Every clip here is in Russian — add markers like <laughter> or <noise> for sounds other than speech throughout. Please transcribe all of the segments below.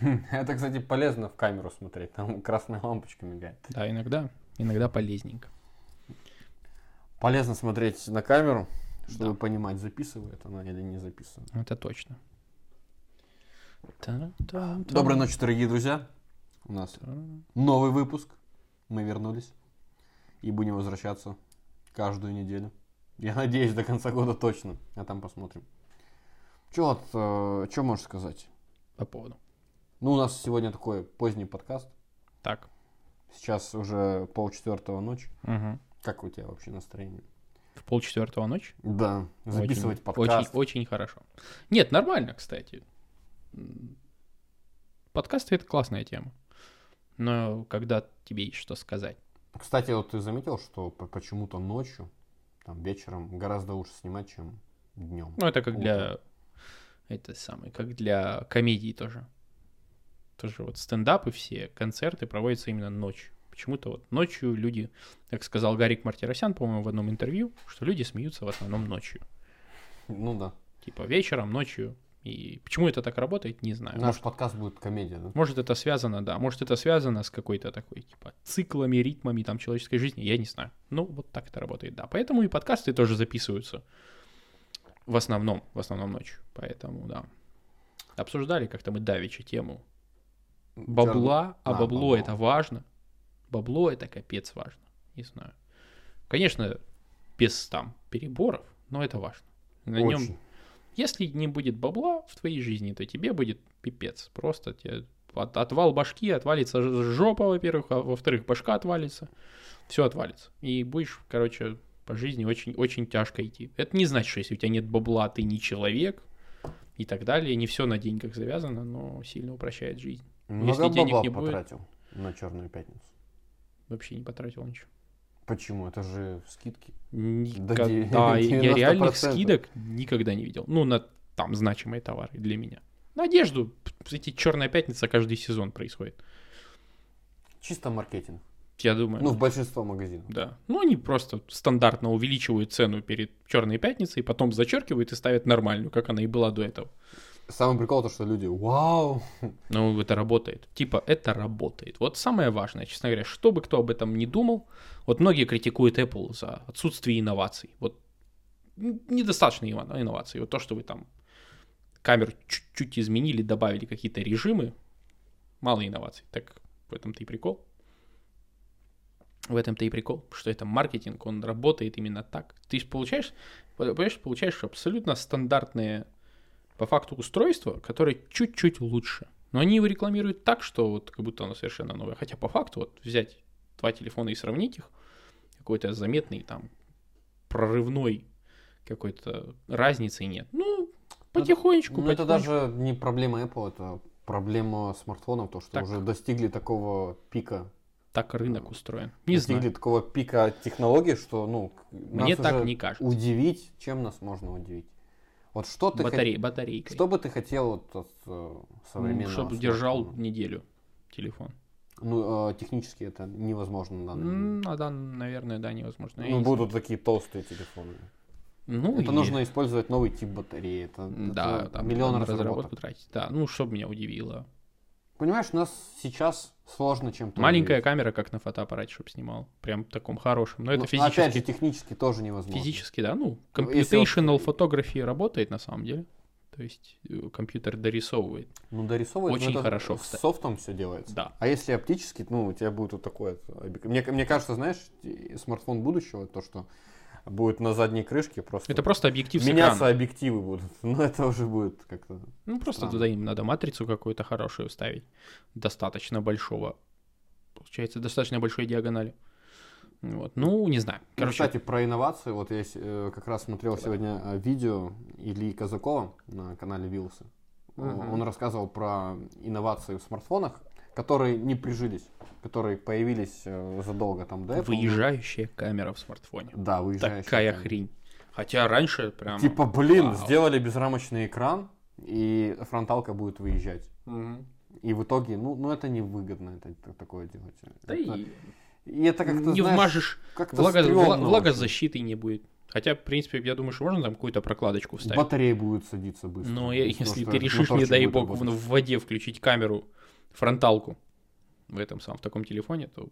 <laughs> Это, кстати, полезно в камеру смотреть, там красная лампочка мигает. Да, иногда, иногда полезненько. Полезно смотреть на камеру, чтобы Да. понимать, записывает она или не записывает. Это точно. Та-та-та. Доброй ночи, дорогие друзья. У нас новый выпуск. Мы вернулись. И будем возвращаться каждую неделю. Я надеюсь, до конца года точно. А там посмотрим. Че вот, что можешь сказать? По поводу. Ну, у нас сегодня такой поздний подкаст. Так. Сейчас уже полчетвертого ночи. Мгм. Как у тебя вообще настроение? В полчетвертого ночи? Да, записывать очень, подкаст. Очень, очень хорошо. Нет, нормально, кстати. Подкасты это классная тема. Но когда тебе есть что сказать. Кстати, вот ты заметил, что по- почему-то ночью, там вечером гораздо лучше снимать, чем днем. Ну, это как для... Это самое, как для комедии тоже. Тоже вот стендапы все, концерты проводятся именно ночью. Почему-то вот ночью люди, как сказал Гарик Мартиросян, по-моему, в одном интервью, что люди смеются в основном ночью. Ну да. Типа вечером, ночью. И почему это так работает, не знаю. Наш подкаст будет комедия, да? Может, это связано, да. Может, это связано с какой-то такой, типа, циклами, ритмами там человеческой жизни. Я не знаю. Ну, вот так это работает, да. Поэтому и подкасты тоже записываются в основном, в основном ночью. Поэтому, да. Обсуждали как-то мы давеча тему бабла, а Да, бабло бабло. это важно. Бабло это капец важно. Не знаю. Конечно, без там переборов, но это важно. На нем Очень. если не будет бабла в твоей жизни, то тебе будет пипец. Просто тебе от- отвал башки, отвалится жопа, во-первых, а во-вторых, башка отвалится. Все отвалится. И будешь, короче, по жизни очень, очень тяжко идти. Это не значит, что если у тебя нет бабла, ты не человек и так далее. Не все на деньгах завязано, но сильно упрощает жизнь. Много Если денег не будет- потратил на Черную пятницу. Вообще не потратил ничего. Почему? Это же скидки. Никогда. де- <laughs> я 90%. реальных скидок никогда не видел. Ну, на там значимые товары для меня. На одежду, эти черная пятница каждый сезон происходит. Чисто маркетинг. Я думаю. Ну, в большинство магазинов. Да. Ну, они просто стандартно увеличивают цену перед черной пятницей, потом зачеркивают и ставят нормальную, как она и была до этого. Самый прикол то, что люди, вау, <laughs> Ну, это работает. Типа, это работает. Вот самое важное, честно говоря, что бы кто об этом не думал, вот многие критикуют Apple за отсутствие инноваций. Вот недостаточно инно- инноваций. Вот то, что вы там камеру чуть-чуть изменили, добавили какие-то режимы, мало инноваций. Так в этом-то и прикол. В этом-то и прикол, что это маркетинг, он работает именно так. Ты получаешь, понимаешь, получаешь абсолютно стандартные по факту устройства, которое чуть-чуть лучше. Но они его рекламируют так, что вот как будто оно совершенно новое. Хотя по факту вот взять два телефона и сравнить их, какой-то заметный там прорывной какой-то разницы нет. Ну, потихонечку, Ну, это даже не проблема Apple, это проблема смартфонов, то, что Так. уже достигли такого пика. так рынок устроен. Не достигли знаю. такого пика технологий, что, ну, Мне нас так уже не кажется. Удивить, чем нас можно удивить? Вот что ты хот- Батарей, батарейкой. Что бы ты хотел вот от э, Ну, современного чтобы держал неделю телефон. Ну, э, технически это невозможно на данный момент. Наверное, да, невозможно. Я Ну, не будут такие толстые телефоны. Ну, это и- нужно использовать новый тип батареи. Это, Да, это там миллион на разработок. Да, ну, что меня удивило. Понимаешь, у нас сейчас сложно чем-то Маленькая удивить. камера, как на фотоаппарате, чтобы снимал. Прям в таком хорошем. Но это Ну, физически. Опять же, технически тоже невозможно. Физически, да. Ну, Ну, computational photography работает на самом деле. То есть э, компьютер дорисовывает. Ну, дорисовывать Очень ну, это хорошо, С кстати. софтом все делается. Да. А если оптически, ну, у тебя будет вот такое... объек- Мне, мне кажется, знаешь, смартфон будущего, то, что будет на задней крышке просто... Это просто объектив Меняться экрана. объективы будут. <laughs> Ну, это уже будет как-то... Ну, просто странно. туда им надо матрицу какую-то хорошую вставить. Достаточно большого. Получается, достаточно большой диагонали. Вот. Ну, не знаю. Ну, Короче, Кстати, про инновации, вот я э, как раз смотрел сегодня э, видео Ильи Казакова на канале Вилсы. Э, Мгм. Он рассказывал про инновации в смартфонах, которые не прижились, которые появились э, задолго там до Apple. выезжающая камера в смартфоне. Да, выезжающая. Такая камера. хрень. Хотя раньше прям... Типа, блин, Вау. сделали безрамочный экран, и фронталка будет выезжать. Мгм. И в итоге, ну, ну это невыгодно это, т- такое делать. Да это, и и это как-то, не знаешь, вмажешь, как-то влага- стрёмно влагозащиты не будет. Хотя, в принципе, я думаю, что можно там какую-то прокладочку вставить. Батарея будет садиться быстро. Но я- Потому если что ты решишь, не дай бог, работать. в воде включить камеру, фронталку в этом самом, в таком телефоне, то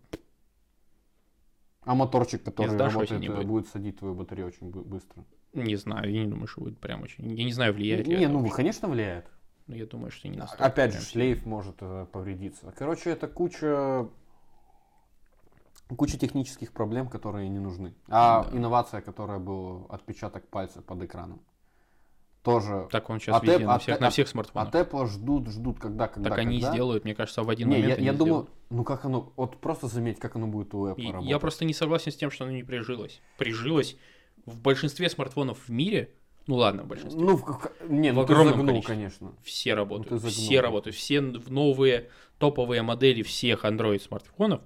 А моторчик, который работает, не э, будет. будет садить твою батарею очень бы- быстро. не знаю, я не думаю, что будет прям очень... Я не знаю, влияет ли Не, ну, вообще. конечно, влияет. Но я думаю, что не настолько Опять же, шлейф может э, повредиться. Короче, это куча куча технических проблем, которые не нужны. А Да. инновация, которая был отпечаток пальца под экраном, тоже Так он сейчас От везде, Apple- на от всех, Apple- на всех смартфонах. от Apple ждут, ждут, когда, когда, так они когда. сделают, мне кажется, в один Не, момент я, они я думаю, сделают. ну как оно, вот просто заметь, как оно будет у Apple И работать. Я просто не согласен с тем, что оно не прижилось. Прижилось в большинстве смартфонов в мире, ну ладно, в большинстве, Ну, в, не, В ну огромном загнул, количестве. конечно. все работают. Ну, все работают. Все новые топовые модели всех Android смартфонов,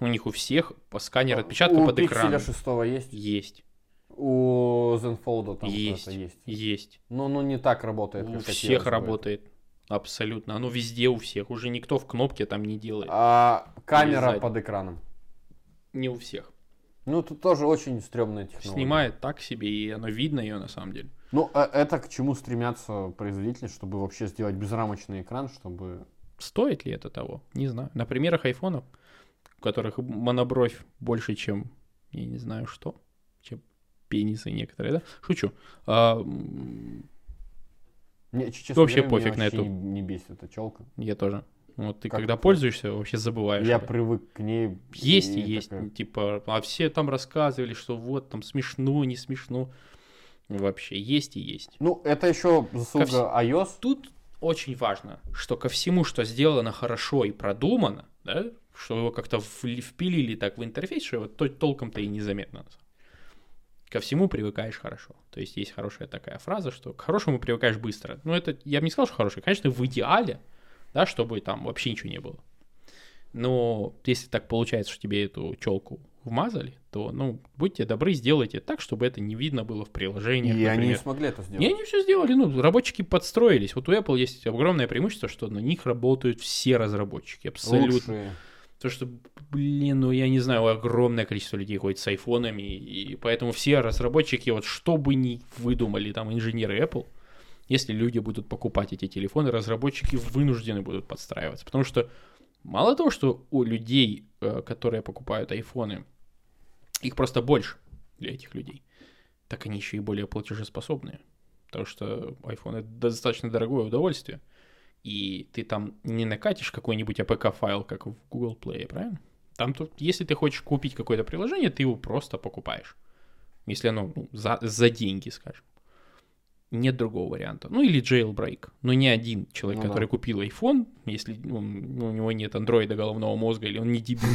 у них у всех по сканер отпечатка у под Pixel экраном. 6 есть, Есть, у Zenfold там есть, есть. есть. Но оно не так работает, У всех работает. Абсолютно. Оно везде у всех. Уже никто в кнопке там не делает. А камера сзади. под экраном. Не у всех. Ну, тут тоже очень стрёмная технология. Снимает так себе, и оно видно ее на самом деле. Ну, э, это к чему стремятся производители, чтобы вообще сделать безрамочный экран, чтобы... Стоит ли это того? Не знаю. На примерах айфонов, у которых монобровь больше, чем, я не знаю что, пенисы некоторые, да? Шучу. А, Мне, честно Вообще говоря, пофиг меня на эту- Не, не бесит эта челка. я тоже. Вот ты Как когда это? пользуешься, вообще забываешь. Я это. привык к ней. Есть и есть. такая- Типа, а все там рассказывали, что вот там смешно, не смешно. Вообще, есть и есть. Ну, это еще заслуга вс- iOS. Тут очень важно, что ко всему, что сделано хорошо и продумано, да, что его как-то впилили так в интерфейс, что его то- толком-то и незаметно. на самом. Ко всему привыкаешь хорошо. То есть есть хорошая такая фраза, что к хорошему привыкаешь быстро. Ну, это я бы не сказал, что хороший. Конечно, в идеале, да, чтобы там вообще ничего не было. Но если так получается, что тебе эту челку вмазали, то, ну, будьте добры, сделайте так, чтобы это не видно было в И приложениях, они не например. смогли это И сделать. они все сделали, ну, разработчики подстроились. Вот у Apple есть огромное преимущество, что на них работают все разработчики, абсолютно. Лучшие. То, что, блин, ну, я не знаю, огромное количество людей ходит с айфонами, и поэтому все разработчики, вот что бы ни выдумали там инженеры Apple, если люди будут покупать эти телефоны, разработчики вынуждены будут подстраиваться. Потому что мало того, что у людей, э, которые покупают айфоны, их просто больше для этих людей, так они еще и более платежеспособные. Потому что iPhone это достаточно дорогое удовольствие. И ты там не накатишь какой-нибудь APK-файл, как в Google Play, правильно? Там тут, если ты хочешь купить какое-то приложение, ты его просто покупаешь. Если оно ну, за, за деньги, скажем. Нет другого варианта. Ну или jailbreak. Но ни один человек, Ну да. который купил iPhone, если он- ну, у него нет андроида головного мозга или он не дебил,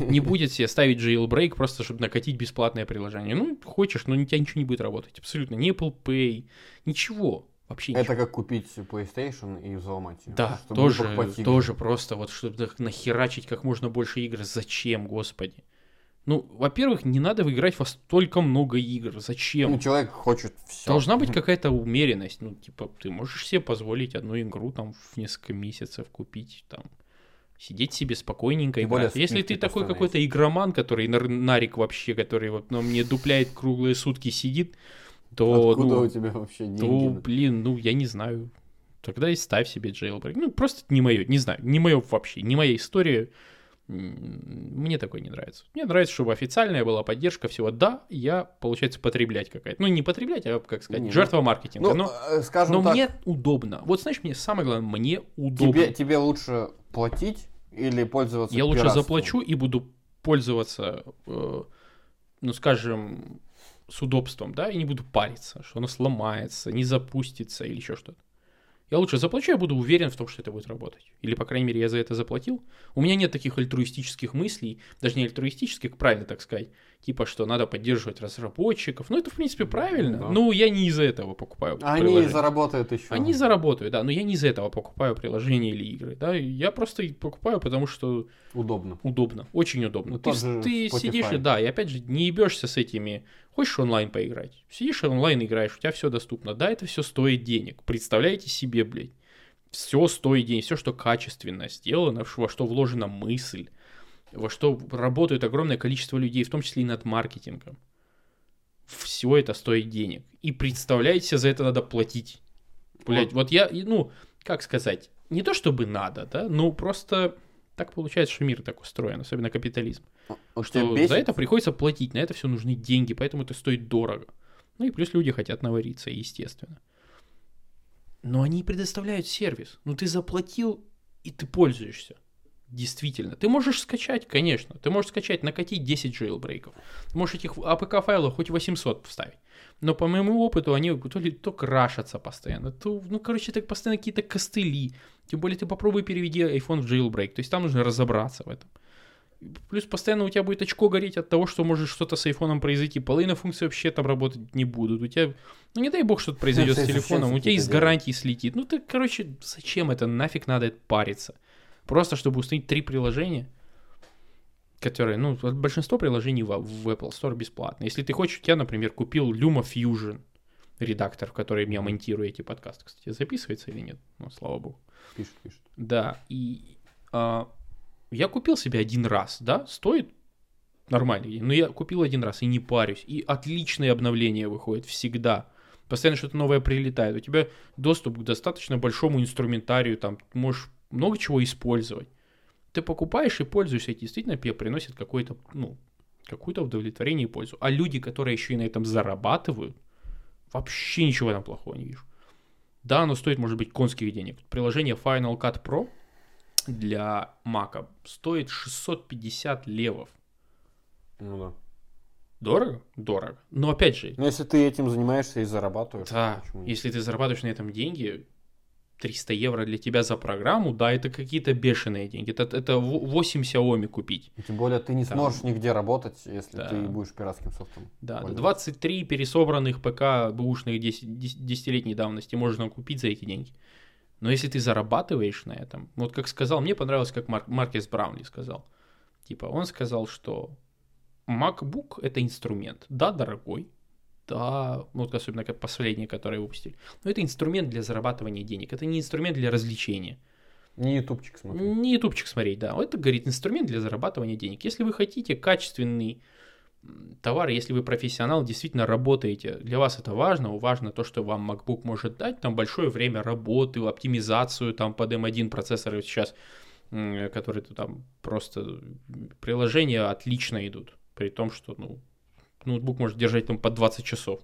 не будет себе ставить jailbreak просто, чтобы накатить бесплатное приложение. Ну, хочешь, но у тебя ничего не будет работать. Абсолютно. Ни Apple Pay, ничего. Вообще ничего. Это как купить PlayStation и взломать ее. Да, тоже, тоже просто вот, чтобы нахерачить как можно больше игр. Зачем, господи? Ну, во-первых, не надо играть во столько много игр. Зачем? Ну, человек хочет все. Должна быть какая-то умеренность. Ну, типа, ты можешь себе позволить одну игру там в несколько месяцев купить, там, сидеть себе спокойненько Тем более играть. Если ты такой какой-то игроман, который нар- нарик вообще, который вот на мне дупляет круглые сутки сидит, то, Откуда ну, у тебя вообще то, деньги? блин, ну, я не знаю. Тогда и ставь себе jailbreak. Ну, просто не мое, не знаю, не мое вообще, не моя история. Мне такое не нравится. Мне нравится, чтобы официальная была поддержка всего. Да, я, получается, потреблять какая-то. Ну, не потреблять, а, как сказать, Не, ну- жертва маркетинга. Ну, но э, скажем но так, мне удобно. Вот знаешь, мне самое главное, мне удобно. тебе, тебе лучше платить или пользоваться Я лучше пиратством? заплачу и буду пользоваться, э, ну, скажем, с удобством, да, и не буду париться, что оно сломается, не запустится или еще что-то. Я лучше заплачу, я буду уверен в том, что это будет работать. Или, по крайней мере, я за это заплатил. У меня нет таких альтруистических мыслей, даже не альтруистических, правильно так сказать, типа, что надо поддерживать разработчиков. Ну, это, в принципе, правильно. Да. Ну, я не из-за этого покупаю Они приложение. заработают еще. Они заработают, да, но я не из-за этого покупаю приложения или игры, да, я просто их покупаю, потому что Удобно. удобно, очень удобно. Ну, ты ты Spotify. сидишь, да, и опять же, не ебешься с этими, хочешь онлайн поиграть, сидишь и онлайн играешь, у тебя все доступно, да, это все стоит денег, представляете себе, блядь, все стоит денег, все, что качественно сделано, во что вложена мысль, во что работает огромное количество людей, в том числе и над маркетингом. все это стоит денег. И представляете, за это надо платить. Блять, вот я, ну, как сказать, не то чтобы надо, да, но просто так получается, что мир так устроен, особенно капитализм. Вот Что тебя бесит? за это приходится платить, на это все нужны деньги, поэтому это стоит дорого. Ну и плюс люди хотят навариться, естественно. Но они предоставляют сервис. Ну ты заплатил, и ты пользуешься. Действительно. Ты можешь скачать, конечно. Ты можешь скачать, накатить 10 джейлбрейков. Ты можешь этих APK-файлов хоть 800 вставить. Но по моему опыту они то ли то крашатся постоянно, то, ну, короче, так постоянно какие-то костыли. Тем более ты попробуй переведи iPhone в jailbreak. То есть там нужно разобраться в этом. Плюс постоянно у тебя будет очко гореть от того, что может что-то с айфоном произойти. Половина функций вообще там работать не будут. У тебя, ну не дай бог, что-то произойдет с телефоном, у тебя из гарантии слетит. Ну ты, короче, зачем это? Нафиг надо это париться? Просто чтобы установить три приложения, которые, ну, большинство приложений в, в Apple Store бесплатно. Если ты хочешь, я, например, купил Luma Fusion редактор, в который я монтирую эти подкасты. Кстати, записывается или нет? Ну, слава богу. Пишет, пишет. Да, и а, я купил себе один раз, да, стоит нормально, но я купил один раз и не парюсь, и отличные обновления выходят всегда. Постоянно что-то новое прилетает. У тебя доступ к достаточно большому инструментарию, там можешь много чего использовать. Ты покупаешь и пользуешься, и действительно тебе приносит какое-то, ну, какое-то удовлетворение и пользу. А люди, которые еще и на этом зарабатывают, вообще ничего этом плохого не вижу. Да, оно стоит, может быть, конских денег. Приложение Final Cut Pro для Mac стоит 650 левов. Ну да. Дорого? Дорого. Но опять же, Но если ты этим занимаешься и зарабатываешь, да, если ты зарабатываешь на этом деньги, 300 евро для тебя за программу, да, это какие-то бешеные деньги. Это, это во- 8 Xiaomi купить. И Тем более ты не Там- сможешь нигде работать, если Да. ты будешь пиратским софтом. Да, да, пользоваться. 23 пересобранных ПК бэушных 10 10-летней давности можно купить за эти деньги. Но если ты зарабатываешь на этом, вот как сказал, мне понравилось, как Мар- Маркес Браунли сказал. Типа, он сказал, что MacBook это инструмент. Да, дорогой. Да, ну, вот особенно как последние, которые выпустили. Но это инструмент для зарабатывания денег. Это не инструмент для развлечения. Не ютубчик смотри. Не ютубчик смотреть, да. Это, говорит, инструмент для зарабатывания денег. Если вы хотите качественный товар, если вы профессионал, действительно работаете, для вас это важно, важно то, что вам MacBook может дать, там большое время работы, оптимизацию там под M1 процессоры сейчас, м, которые то там просто приложения отлично идут, при том, что, ну, ноутбук может держать там по 20 часов.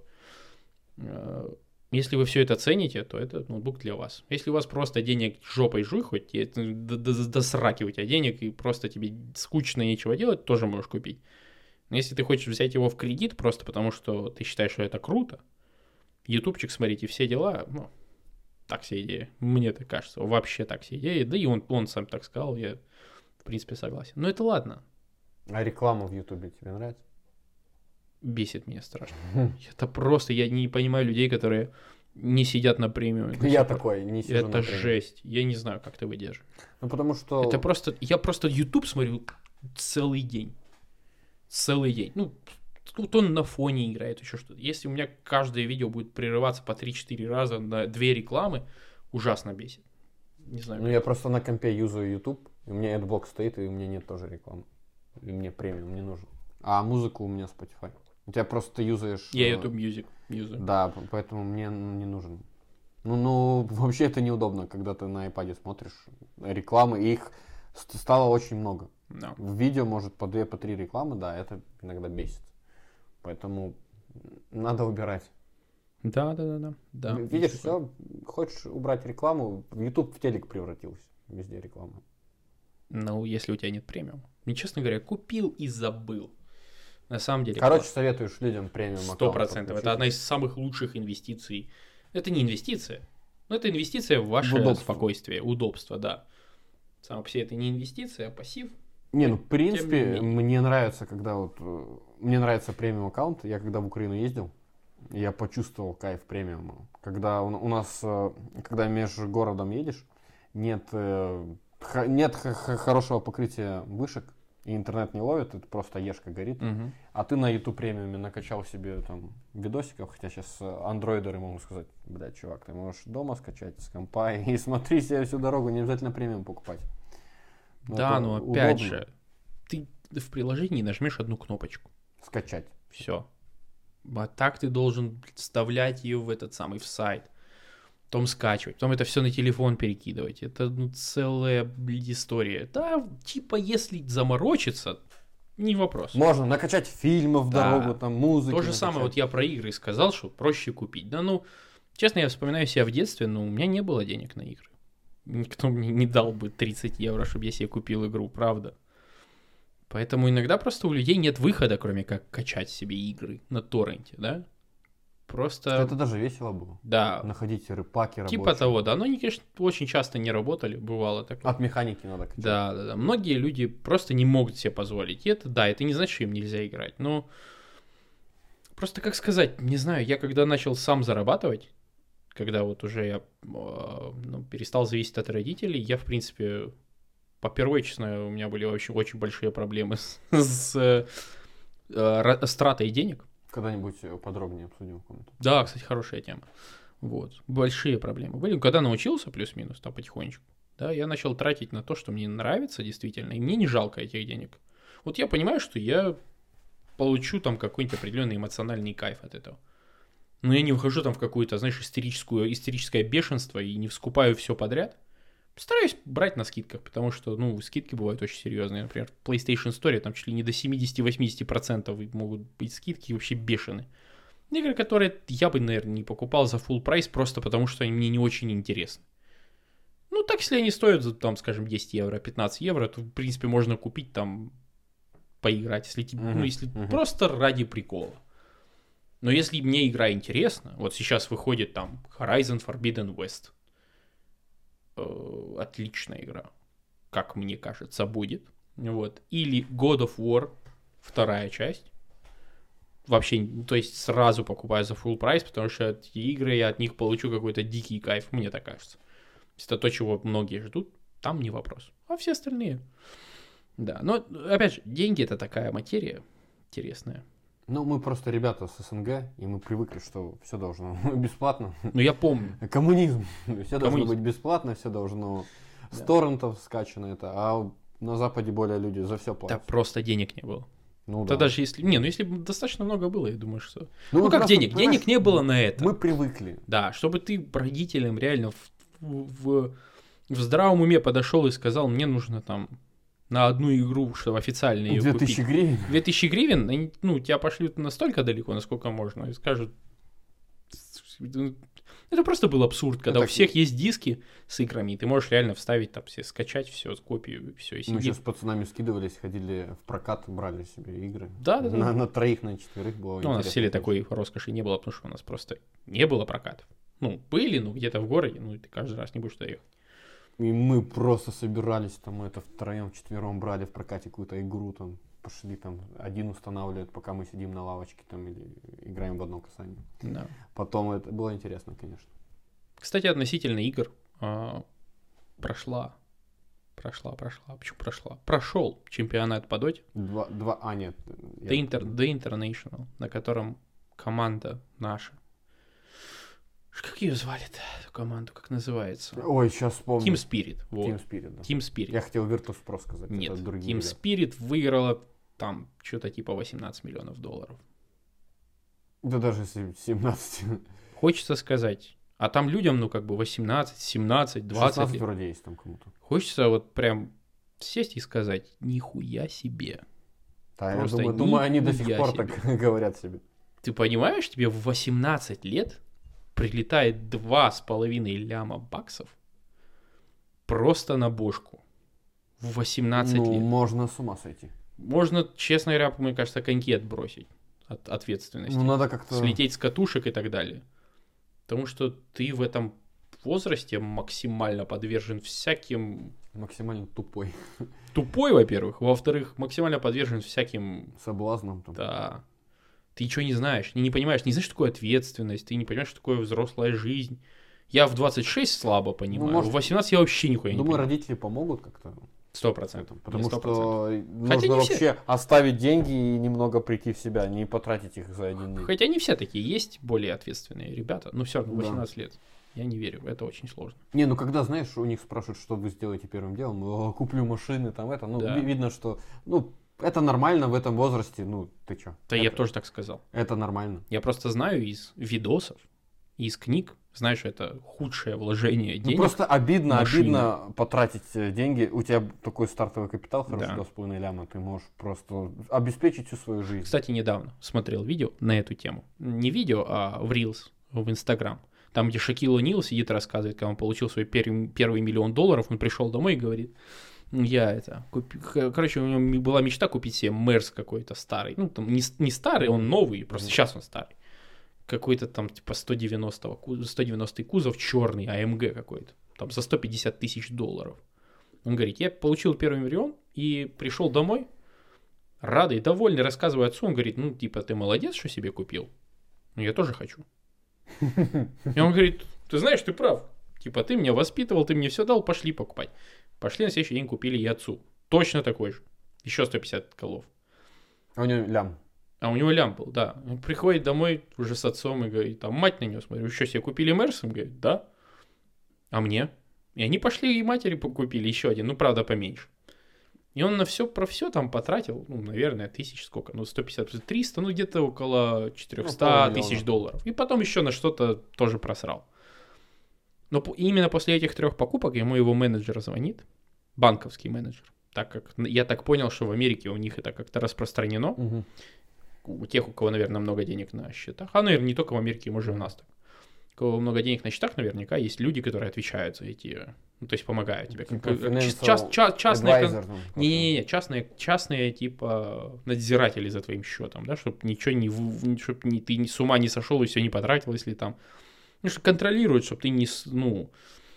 Э, Если вы все это цените, то это ноутбук для вас. Если у вас просто денег жопой жуй хоть, до, сраки у тебя денег, и просто тебе скучно нечего делать, тоже можешь купить. Но если ты хочешь взять его в кредит просто потому, что ты считаешь, что это круто, ютубчик смотреть и все дела, ну, так себе идея. Мне так кажется. Вообще так себе идея. Да и он, он сам так сказал, я в принципе согласен. Но это ладно. А реклама в ютубе тебе нравится? Бесит меня страшно. Это просто, я не понимаю людей, которые не сидят на премиуме. Я такой, не сижу Это на жесть. Я не знаю, как ты выдерживаешь. Ну потому что... Это просто, я просто YouTube смотрю целый день. Целый день. Ну, вот он на фоне играет, еще что-то. Если у меня каждое видео будет прерываться по 3-4 раза на две рекламы, ужасно бесит. Не знаю. Ну я просто на компе юзаю YouTube, и у меня AdBlock стоит, и у меня нет тоже рекламы. И мне премиум не нужен. А музыку у меня Spotify. У тебя просто юзаешь... Я э, YouTube Music юзаю. Да, поэтому мне не нужен. Ну, ну, вообще это неудобно, когда ты на iPad смотришь рекламы, и их ст- стало очень много. Да. В видео может по две, по три рекламы, да, это иногда бесит. Поэтому надо убирать. Да, да, да, да. да. Видишь, все, хочешь убрать рекламу, YouTube в телек превратился. Везде реклама. Ну, если у тебя нет премиума. Мне, честно говоря, купил и забыл. На самом деле. Короче, советуешь людям премиум Сто процентов. Это одна из самых лучших инвестиций. Это не инвестиция, но это инвестиция в ваше В удобство. спокойствие, удобство, да. Само по себе это не инвестиция, а пассив. Не, ну, в принципе, не мне нравится, когда вот... э, Мне нравится премиум аккаунт. Я когда в Украину ездил, я почувствовал кайф премиума. Когда у, у нас, э, когда между городом едешь, нет, э, нет хорошего покрытия вышек, и интернет не ловит, это просто ешка горит. А ты на YouTube премиуме накачал себе там видосиков, хотя сейчас андроидеры могут сказать, блядь, чувак, ты можешь дома скачать с компа <laughs> и смотри себе всю дорогу, не обязательно премиум покупать. Ну, да, но опять удобно. же, ты в приложении нажмешь одну кнопочку. Скачать. Все. А так ты должен вставлять ее в этот самый в сайт, потом скачивать, потом это все на телефон перекидывать. Это ну, целая блин, история. Да, типа, если заморочиться, не вопрос. Можно накачать фильмов в Да. дорогу, там музыки. То же самое, вот я про игры сказал, что проще купить. Да ну, честно, я вспоминаю себя в детстве, но у меня не было денег на игры. Никто мне не дал бы 30 евро, чтобы я себе купил игру, правда. Поэтому иногда просто у людей нет выхода, кроме как качать себе игры на торренте, да? Просто, Это даже весело было. да, Находить рыбаки типа рабочие. того, да. Но они, конечно, очень часто не работали, бывало такое. От механики надо качать. Да, да, да. Многие люди просто не могут себе позволить. И это, да, это не значит, что им нельзя играть. Но просто как сказать, не знаю, я когда начал сам зарабатывать, когда вот уже я э, ну, перестал зависеть от родителей, я, в принципе, по первой, честно, у меня были очень, очень большие проблемы с, с, э, э, ра- с тратой денег. Когда-нибудь э, подробнее обсудим комнату. Да, кстати, хорошая тема. Вот. Большие проблемы были. Когда научился плюс-минус, там потихонечку, да, я начал тратить на то, что мне нравится действительно, и мне не жалко этих денег. Вот я понимаю, что я получу там какой-нибудь определенный эмоциональный кайф от этого. Но я не выхожу там в какую-то, знаешь, истерическую, истерическое бешенство и не вскупаю все подряд. Стараюсь брать на скидках, потому что, ну, скидки бывают очень серьезные. Например, в PlayStation Store там чуть ли не до 70-80% могут быть скидки вообще бешеные. Игры, которые я бы, наверное, не покупал за full прайс, просто потому что они мне не очень интересны. Ну, так, если они стоят, там, скажем, 10 евро, 15 евро, то, в принципе, можно купить там, поиграть, если, тебе- ну, если мгм. просто ради прикола. Но если мне игра интересна, вот сейчас выходит там Horizon Forbidden West. Э, Отличная игра, как мне кажется, будет. Вот. Или God of War, вторая часть. Вообще, то есть сразу покупаю за full прайс, потому что эти игры я от них получу какой-то дикий кайф, мне так кажется. Это то, чего многие ждут, там не вопрос. А все остальные. Да, но опять же, деньги это такая материя интересная. Ну, мы просто ребята с СНГ, и мы привыкли, что все должно <laughs> бесплатно. Но я помню. <laughs> Коммунизм. Все должно быть бесплатно, все должно с Да. торрентов скачано это, а на Западе более люди за все Да платят. просто денег не было. Ну, Да да. даже если... Не, ну если бы достаточно много было, я думаю, что... Ну, Ну, как просто, денег? Денег не было на это. Мы привыкли. Да, чтобы ты родителям реально в, в, в здравом уме подошел и сказал, мне нужно там на одну игру, чтобы официально ее 2000 купить. гривен. 2000 гривен, они, ну, тебя пошлют настолько далеко, насколько можно, и скажут... Это просто был абсурд, когда Это у всех есть диски с играми, и ты можешь реально вставить там все, скачать все, копию, все, и Мы сидеть. сейчас с пацанами скидывались, ходили в прокат, брали себе игры. Да, да, да. На, на троих, на четверых было Ну, у нас в селе такой роскоши не было, потому что у нас просто не было прокатов. Ну, были, ну, где-то в городе, ну, и ты каждый раз не будешь туда ехать. И мы просто собирались, там, это втроем, вчетвером брали в прокате какую-то игру, там, пошли там, один устанавливает, пока мы сидим на лавочке, там, или играем в одно касание. Да. Потом это было интересно, конечно. Кстати, относительно игр а, прошла, прошла, прошла, почему прошла? Прошел чемпионат по доте, Два, два, а, нет. я- The, Inter, The International, на котором команда наша. Как ее звали-то, эту команду, как называется? Ой, сейчас вспомню. Team Spirit. Вот. Team Spirit, да. Team Spirit. Я хотел Virtus.pro сказать. Нет, Team. Spirit выиграла там что-то типа 18 миллионов долларов. Да даже если 17. Хочется сказать, а там людям, ну, как бы 18, 17, 20 16 лет. вроде есть там кому-то. Хочется вот прям сесть и сказать, нихуя себе. Да, я Просто думаю, думаю, они до сих пор себе. так <laughs> говорят себе. Ты понимаешь, тебе в 18 лет прилетает 2,5 ляма баксов просто на бошку. В 18 ну, лет. можно с ума сойти. Можно, честно говоря, мне кажется, коньки отбросить от ответственности. Ну, надо как-то... слететь с катушек и так далее. Потому что ты в этом возрасте максимально подвержен всяким... Максимально тупой. Тупой, во-первых. Во-вторых, максимально подвержен всяким... Соблазном там. Да. Ты ничего не знаешь, не, не понимаешь, не знаешь, что такое ответственность, ты не понимаешь, что такое взрослая жизнь. Я в 26 слабо понимаю, может, в 18 я вообще нихуя не Думаю, понимаю. родители помогут как-то. Сто процентов. Потому Сто что процентов. нужно Хотя не все. вообще оставить деньги и немного прийти в себя, не потратить их за один день. Хотя не все такие есть более ответственные ребята, но все равно Да. 18 лет. Я не верю, это очень сложно. Не, ну когда, знаешь, у них спрашивают, что вы сделаете первым делом, «О, куплю машины, там это, ну, Да. ви- видно, что, ну, Это нормально в этом возрасте, ну, ты чё? Да это, я тоже так сказал. Это нормально. Я просто знаю из видосов, из книг, знаешь, это худшее вложение Ну, денег. просто обидно, обидно потратить э, деньги. У тебя такой стартовый капитал, хороший, Да. 2,5 ляма, ты можешь просто обеспечить всю свою жизнь. Кстати, недавно смотрел видео на эту тему. Не видео, а в Reels, в Инстаграм. Там, где Шакил О'Нил сидит, рассказывает, как он получил свой первый, первый миллион долларов, он пришел домой и говорит, я это, купи- короче, у него была мечта купить себе Мерс какой-то старый. Ну, там не, не старый, он новый, просто сейчас он старый. Какой-то там, типа, 190 ку- 190 кузов, черный, АМГ какой-то. Там за 150 тысяч долларов. Он говорит, я получил первый миллион и пришел домой, радый, довольный, рассказывая отцу, он говорит, ну, типа, ты молодец, что себе купил. Ну, я тоже хочу. <laughs> И он говорит, ты знаешь, ты прав. Типа, ты меня воспитывал, ты мне все дал, пошли покупать. Пошли на следующий день купили и отцу. Точно такой же. Еще 150 колов. А у него лям. А у него лям был, да. Он приходит домой уже с отцом и говорит, там мать на него смотрю, что себе купили Мерс? Он говорит, да. А мне? И они пошли и матери покупили еще один, ну, правда, поменьше. И он на все про все там потратил, ну, наверное, тысяч сколько, ну, 150, 300, ну, где-то около 400 полмиллиона. тысяч долларов. И потом еще на что-то тоже просрал. Но именно после этих трех покупок ему его менеджер звонит, банковский менеджер, так как я так понял, что в Америке у них это как-то распространено, Мгм. у тех, у кого, наверное, много денег на счетах, а, наверное, не только в Америке, может, и у нас так. У кого много денег на счетах, наверняка есть люди, которые отвечают за эти, ну, то есть помогают тебе. Типа Как- как financial чис- час- ча- частные, там какой-то. не-не-не, частные, частные, типа, надзиратели за твоим счетом, да, чтобы ничего не, чтобы ты ни с ума не сошел и все не потратил, если там, ну, что контролируют, чтобы ты не, ну,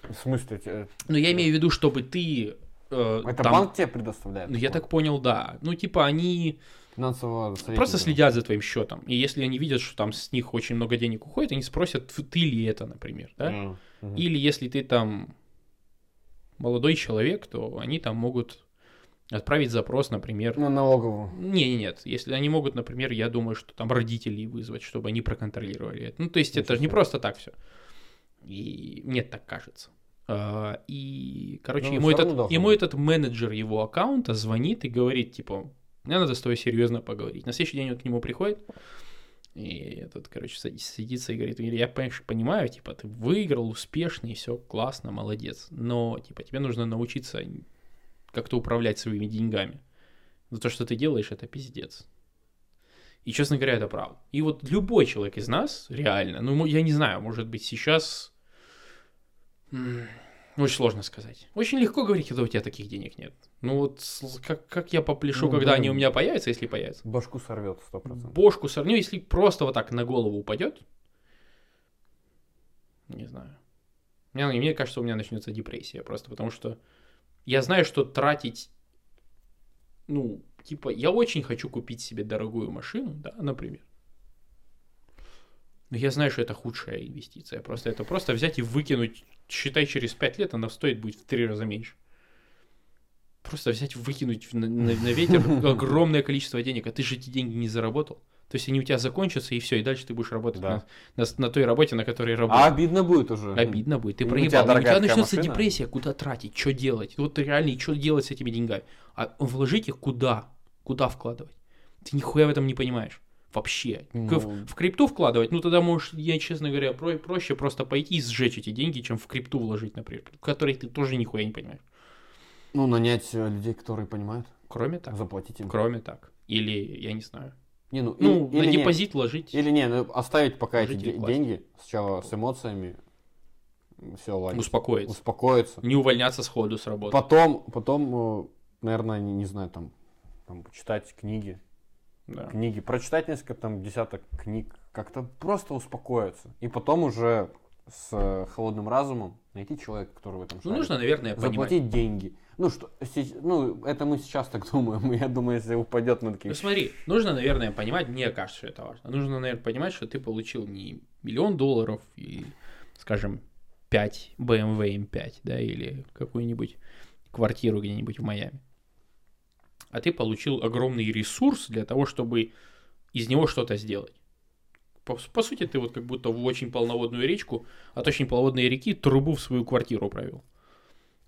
В смысле? те- ну, я имею в виду, чтобы ты э, Это там- банк тебе предоставляет? ну, я такое? так понял, да. Ну, типа, они Финансового советника. Просто следят за твоим счетом. И если они видят, что там с них очень много денег уходит, они спросят, «Фу, ты ли это, например, да? Мгм. Или если ты там молодой человек, то они там могут отправить запрос, например. На налоговую. Не, не, нет. Если они могут, например, я думаю, что там родителей вызвать, чтобы они проконтролировали это. Ну, то есть это же не просто так все. И мне так кажется. А, И, короче, Ну, ему, этот, ему этот менеджер его аккаунта звонит и говорит, типа, мне надо с тобой серьезно поговорить. На следующий день он к нему приходит, и этот, короче, сади- садится и говорит, я, понимаешь, понимаю, типа, ты выиграл, успешный, все классно, молодец, но, типа, тебе нужно научиться как-то управлять своими деньгами. Но то, что ты делаешь, это пиздец. И, честно говоря, это правда. И вот любой человек из нас, реально, ну, я не знаю, может быть, сейчас... Очень сложно сказать. Очень легко говорить, когда у тебя таких денег нет. Ну вот как, как я попляшу, Ну, когда да. они у меня появятся, если появятся. Башку сорвет сто процентов. Бошку сорню, если просто вот так на голову упадет. Не знаю. Мне, мне кажется, у меня начнется депрессия просто, потому что я знаю, что тратить, ну, типа, я очень хочу купить себе дорогую машину, да, например. Но я знаю, что это худшая инвестиция. Просто это просто взять и выкинуть, считай, через 5 лет она стоит будет в 3 раза меньше. Просто взять, выкинуть на, на- на ветер <laughs> огромное количество денег, а ты же эти деньги не заработал. То есть они у тебя закончатся, и все, и дальше ты будешь работать Да. на, на- на той работе, на которой А работаешь. обидно будет уже. Обидно будет. Ты У проебал. тебя У тебя, дорогая такая начнется машина. депрессия, куда тратить, что делать. Вот реально, и что делать с этими деньгами. А вложить их куда? Куда вкладывать? Ты нихуя в этом не понимаешь. Вообще. Ну. В, в крипту вкладывать, ну тогда можешь, я, честно говоря, про- проще просто пойти и сжечь эти деньги, чем в крипту вложить, например, в которой ты тоже нихуя не понимаешь. Ну, нанять э, людей, которые понимают, Кроме так. заплатить им. Кроме так. Или, я не знаю. Не, ну, Ну, или, на или не, депозит ложить. Или не, ну, оставить пока эти де- деньги сначала с эмоциями, все ладно. Успокоиться. Успокоиться. Не увольняться сходу с работы. Потом, потом, наверное, не, не знаю, там, там, читать книги, Да. книги, прочитать несколько там десяток книг, как-то просто успокоиться. И потом уже с э, холодным разумом найти человека, который в этом Ну, нужно, наверное, понимать. Заплатить деньги. Ну, что, ну, это мы сейчас так <laughs> думаем. Я думаю, если упадет, мы такие... Ну смотри, нужно, наверное, понимать, мне кажется, что это важно. Нужно, наверное, понимать, что ты получил не миллион долларов и, скажем, 5 BMW M5, да, или какую-нибудь квартиру где-нибудь в Майами. А ты получил огромный ресурс для того, чтобы из него что-то сделать. По, по сути, ты вот как будто в очень полноводную речку, от очень полноводной реки трубу в свою квартиру провел.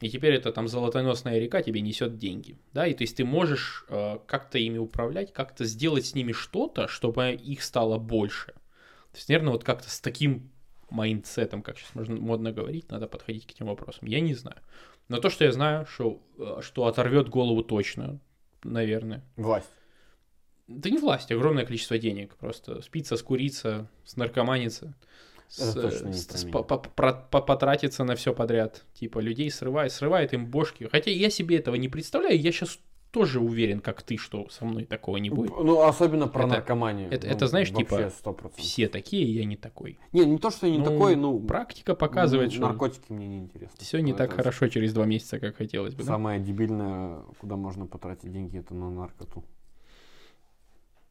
И теперь это там золотоносная река тебе несет деньги, да, и то есть ты можешь э, как-то ими управлять, как-то сделать с ними что-то, чтобы их стало больше. То есть, наверное, вот как-то с таким mindset ом, как сейчас можно модно говорить, надо подходить к этим вопросам. Я не знаю. Но то, что я знаю, что, э, что оторвет голову точно, наверное. Власть. Да не власть, огромное количество денег. Просто спиться, скуриться, снаркоманиться. С, с- по- по- про- по- потратиться на все подряд. Типа людей срывает, срывает им бошки. Хотя я себе этого не представляю. Я сейчас тоже уверен, как ты, что со мной такого не будет. Ну, особенно про Это- наркоманию. это- Ну, это, знаешь, типа, 100%. Все такие, я не такой. Не, не то, что я не Ну, такой, ну... Практика показывает, м, что Наркотики мне не интересны. все не так Это хорошо через два месяца, как хотелось бы. да? Самое дебильное, куда можно потратить деньги, это на наркоту.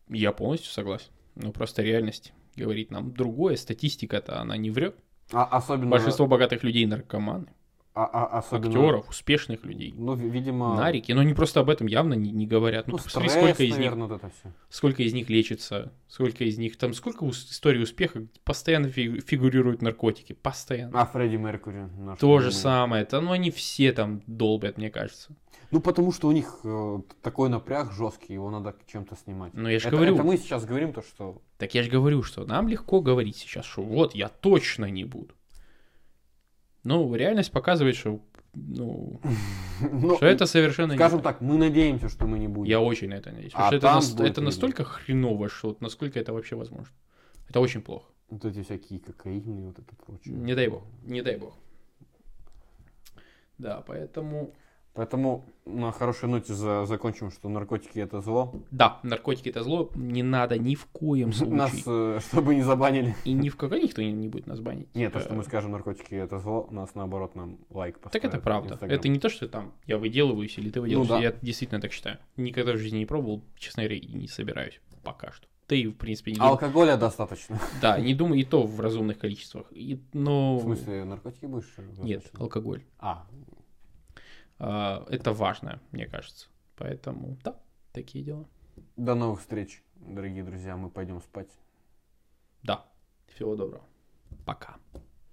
Я полностью согласен. Но просто реальность говорит нам другое. Статистика-то она не врет. А особенно... Большинство богатых людей наркоманы. а- а- особенно... Актеров, успешных людей. Ну, ви- видимо... Нарики, но они просто об этом явно не, не говорят. Ну, Ну, ты посмотри, стресс, сколько из них, наверное, вот это все. сколько из них лечится, сколько из них, там, сколько историй успеха постоянно фи- фигурируют наркотики, постоянно. А Фредди Меркьюри. наш То же самое, это, ну, они все там долбят, мне кажется. Ну, потому что у них э, такой напряг жесткий, его надо чем-то снимать. Ну, я ж это, говорю. это мы сейчас говорим то, что... Так я же говорю, что нам легко говорить сейчас, что вот, я точно не буду. Ну, реальность показывает, что, ну, <laughs> Ну, что это совершенно Скажем не так, мы надеемся, что мы не будем. Я очень на это надеюсь. Потому А что это, будет это настолько хреново, что вот насколько это вообще возможно. Это очень плохо. Вот эти всякие кокаины и вот это прочее. Не дай бог. Не дай бог. Да, поэтому... Поэтому на хорошей ноте за- закончим, что наркотики это зло. Да, наркотики это зло. Не надо ни в коем случае. Нас, э, чтобы не забанили. И ни в какой никто не, не будет нас банить. Нет, то, что мы скажем наркотики это зло, нас наоборот нам лайк поставят. Так это правда. Это не то, что там я выделываюсь или ты выделываешься. да. Я действительно так считаю. Никогда в жизни не пробовал, честно говоря, и не собираюсь. Пока что. Да и, в принципе, не. Алкоголя достаточно. Да, не думаю, и то в разумных количествах. И, но... В смысле, наркотики будешь? э, Нет, алкоголь. А, это важно, мне кажется. Поэтому, да, такие дела. до новых встреч, дорогие друзья. Мы пойдем спать. Да, всего доброго. Пока.